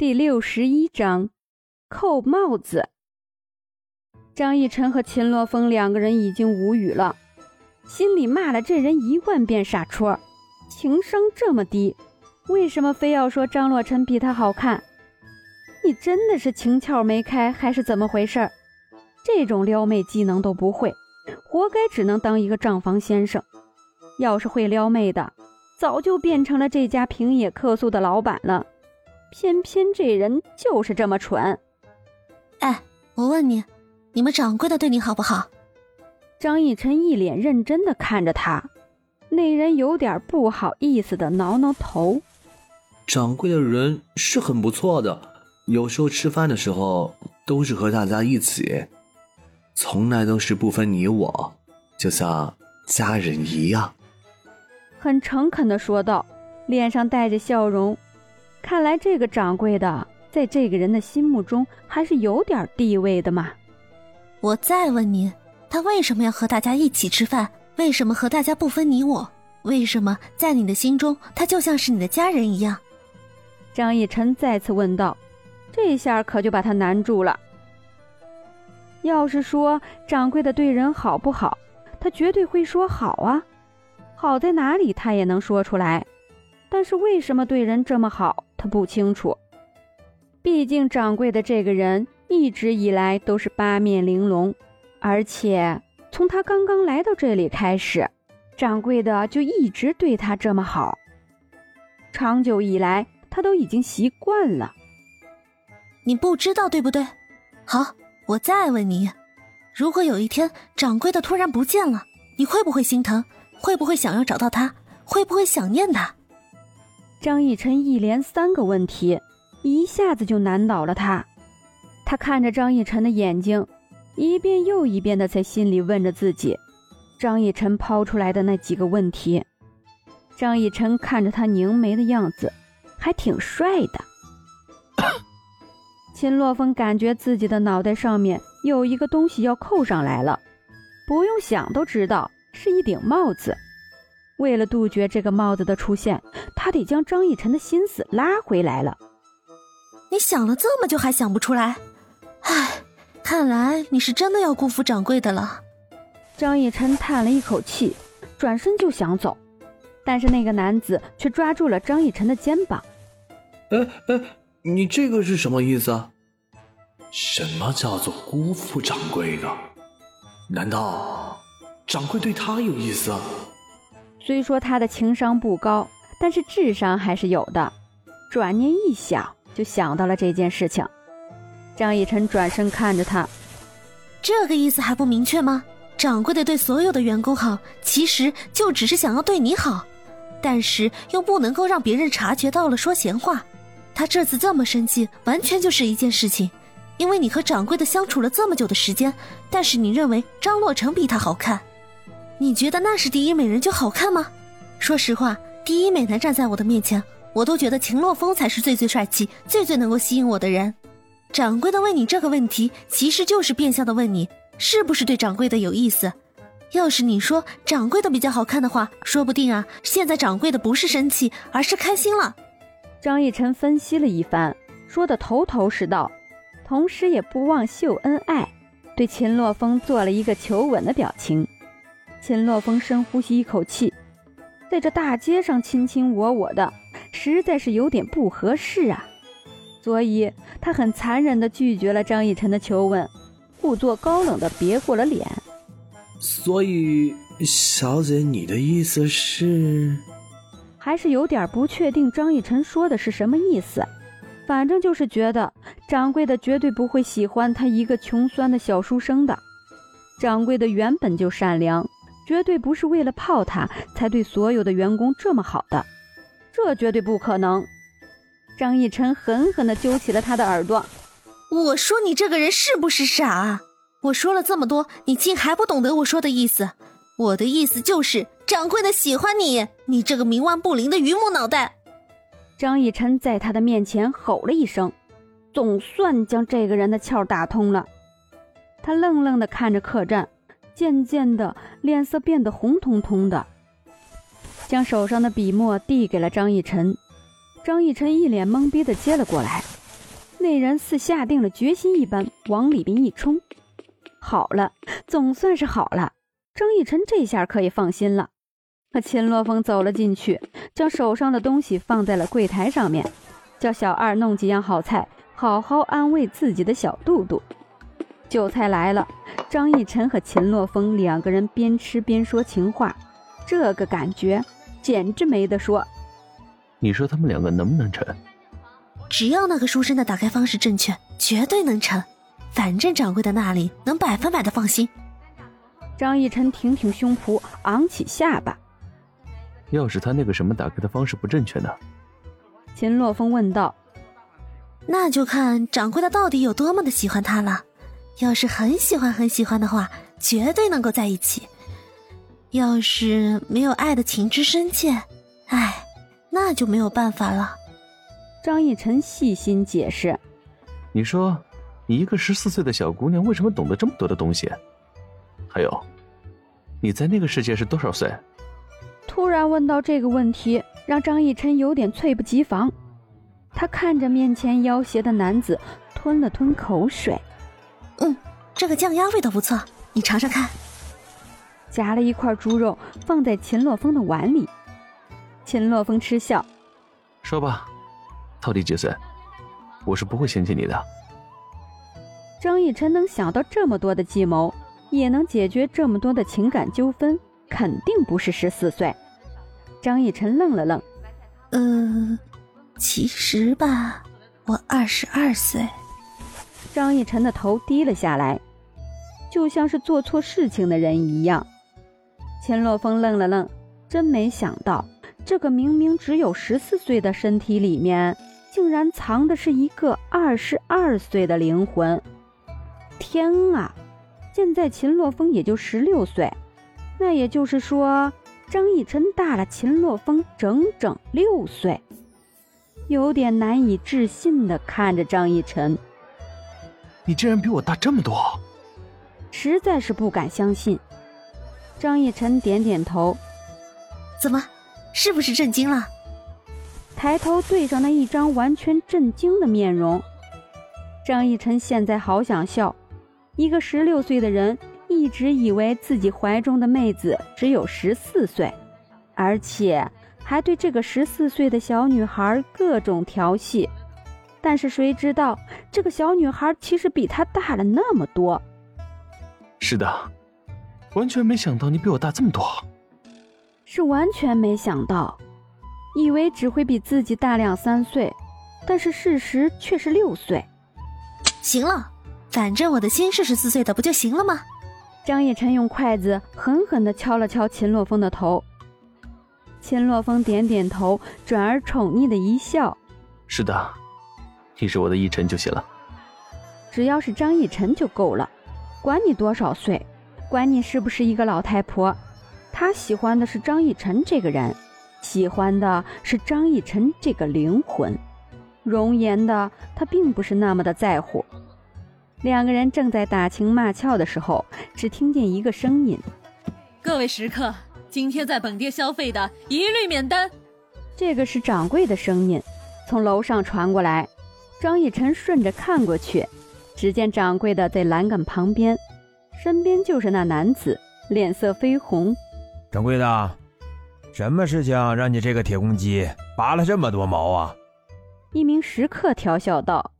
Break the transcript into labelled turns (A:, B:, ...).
A: 第六十一章，扣帽子。张逸晨和秦洛风两个人已经无语了，心里骂了这人一万遍傻戳，情商这么低，为什么非要说张洛尘比他好看？你真的是情窍没开，还是怎么回事？这种撩妹技能都不会，活该只能当一个账房先生。要是会撩妹的，早就变成了这家平野客诉的老板了。偏偏这人就是这么蠢。
B: 哎，我问你，你们掌柜的对你好不好？
A: 张逸晨一脸认真的看着他，那人有点不好意思的挠挠头。
C: 掌柜的人是很不错的，有时候吃饭的时候都是和大家一起，从来都是不分你我，就像家人一样。
A: 很诚恳的说道，脸上带着笑容。看来这个掌柜的在这个人的心目中还是有点地位的嘛。
B: 我再问你，他为什么要和大家一起吃饭？为什么和大家不分你我？为什么在你的心中他就像是你的家人一样？
A: 张逸晨再次问道，这下可就把他难住了。要是说掌柜的对人好不好，他绝对会说好啊，好在哪里他也能说出来。但是为什么对人这么好？他不清楚。毕竟掌柜的这个人一直以来都是八面玲珑，而且从他刚刚来到这里开始，掌柜的就一直对他这么好。长久以来，他都已经习惯了。
B: 你不知道对不对？好，我再问你：如果有一天掌柜的突然不见了，你会不会心疼？会不会想要找到他？会不会想念他？
A: 张逸晨一连三个问题，一下子就难倒了他。他看着张逸晨的眼睛，一遍又一遍的在心里问着自己：张逸晨抛出来的那几个问题。张逸晨看着他凝眉的样子，还挺帅的。秦洛风感觉自己的脑袋上面有一个东西要扣上来了，不用想都知道是一顶帽子。为了杜绝这个帽子的出现，他得将张逸晨的心思拉回来了。
B: 你想了这么久还想不出来？唉，看来你是真的要辜负掌柜的了。
A: 张逸晨叹了一口气，转身就想走，但是那个男子却抓住了张逸晨的肩膀。
C: 哎哎，你这个是什么意思？
D: 什么叫做辜负掌柜的？难道掌柜对他有意思？
A: 虽说他的情商不高，但是智商还是有的。转念一想，就想到了这件事情。张逸晨转身看着他，
B: 这个意思还不明确吗？掌柜的对所有的员工好，其实就只是想要对你好，但是又不能够让别人察觉到了说闲话。他这次这么生气，完全就是一件事情，因为你和掌柜的相处了这么久的时间，但是你认为张洛成比他好看。你觉得那是第一美人就好看吗？说实话，第一美男站在我的面前，我都觉得秦洛风才是最最帅气、最最能够吸引我的人。掌柜的问你这个问题，其实就是变相的问你是不是对掌柜的有意思。要是你说掌柜的比较好看的话，说不定啊，现在掌柜的不是生气，而是开心了。
A: 张逸晨分析了一番，说的头头是道，同时也不忘秀恩爱，对秦洛风做了一个求吻的表情。秦洛风深呼吸一口气，在这大街上卿卿我我的，实在是有点不合适啊，所以他很残忍地拒绝了张逸晨的求吻，故作高冷地别过了脸。
C: 所以，小姐，你的意思是？
A: 还是有点不确定张逸晨说的是什么意思，反正就是觉得掌柜的绝对不会喜欢他一个穷酸的小书生的。掌柜的原本就善良。绝对不是为了泡他才对所有的员工这么好的，这绝对不可能。张逸晨狠狠地揪起了他的耳朵。
B: 我说你这个人是不是傻？我说了这么多，你竟还不懂得我说的意思？我的意思就是，掌柜的喜欢你，你这个冥顽不灵的榆木脑袋！
A: 张逸晨在他的面前吼了一声，总算将这个人的窍打通了。他愣愣地看着客栈。渐渐的，脸色变得红彤彤的，将手上的笔墨递给了张逸晨。张逸晨一脸懵逼的接了过来，那人似下定了决心一般，往里边一冲。好了，总算是好了。张逸晨这下可以放心了。可秦洛风走了进去，将手上的东西放在了柜台上面，叫小二弄几样好菜，好好安慰自己的小肚肚。酒菜来了，张逸晨和秦洛风两个人边吃边说情话，这个感觉简直没得说。
E: 你说他们两个能不能成？
B: 只要那个书生的打开方式正确，绝对能成。反正掌柜的那里能百分百的放心。
A: 张逸晨挺挺胸脯，昂起下巴。
E: 要是他那个什么打开的方式不正确呢？
A: 秦洛风问道。
B: 那就看掌柜的到底有多么的喜欢他了。要是很喜欢很喜欢的话，绝对能够在一起。要是没有爱的情之深切，唉，那就没有办法了。
A: 张逸晨细心解释。
E: 你说，你一个十四岁的小姑娘，为什么懂得这么多的东西？还有，你在那个世界是多少岁？
A: 突然问到这个问题，让张逸晨有点猝不及防。他看着面前要挟的男子，吞了吞口水。
B: 嗯，这个酱鸭味道不错，你尝尝看。
A: 夹了一块猪肉放在秦洛风的碗里。秦洛风嗤笑：“
E: 说吧，到底几岁？我是不会嫌弃你的。”
A: 张逸晨能想到这么多的计谋，也能解决这么多的情感纠纷，肯定不是十四岁。张逸晨愣了愣：“
B: 呃，其实吧，我二十二岁。”
A: 张逸晨的头低了下来，就像是做错事情的人一样。秦洛风愣了愣，真没想到，这个明明只有十四岁的身体里面，竟然藏的是一个二十二岁的灵魂。天啊！现在秦洛风也就十六岁，那也就是说，张逸晨大了秦洛风整整六岁。有点难以置信的看着张逸晨。
E: 你竟然比我大这么多，
A: 实在是不敢相信。张逸晨点点头，
B: 怎么，是不是震惊了？
A: 抬头对上那一张完全震惊的面容，张逸晨现在好想笑。一个十六岁的人一直以为自己怀中的妹子只有十四岁，而且还对这个十四岁的小女孩各种调戏。但是谁知道，这个小女孩其实比他大了那么多。
E: 是的，完全没想到你比我大这么多。
A: 是完全没想到，以为只会比自己大两三岁，但是事实却是六岁。
B: 行了，反正我的心是十四岁的，不就行了吗？
A: 张逸晨用筷子狠狠地敲了敲秦洛风的头。秦洛风点点头，转而宠溺的一笑：“
E: 是的。”你是我的逸晨就行了，
A: 只要是张逸晨就够了，管你多少岁，管你是不是一个老太婆，他喜欢的是张逸晨这个人，喜欢的是张逸晨这个灵魂，容颜的他并不是那么的在乎。两个人正在打情骂俏的时候，只听见一个声音：“
F: 各位食客，今天在本店消费的一律免单。”
A: 这个是掌柜的声音，从楼上传过来。张逸晨顺着看过去，只见掌柜的在栏杆旁边，身边就是那男子，脸色绯红。
G: 掌柜的，什么事情让你这个铁公鸡拔了这么多毛啊？
A: 一名食客调笑道。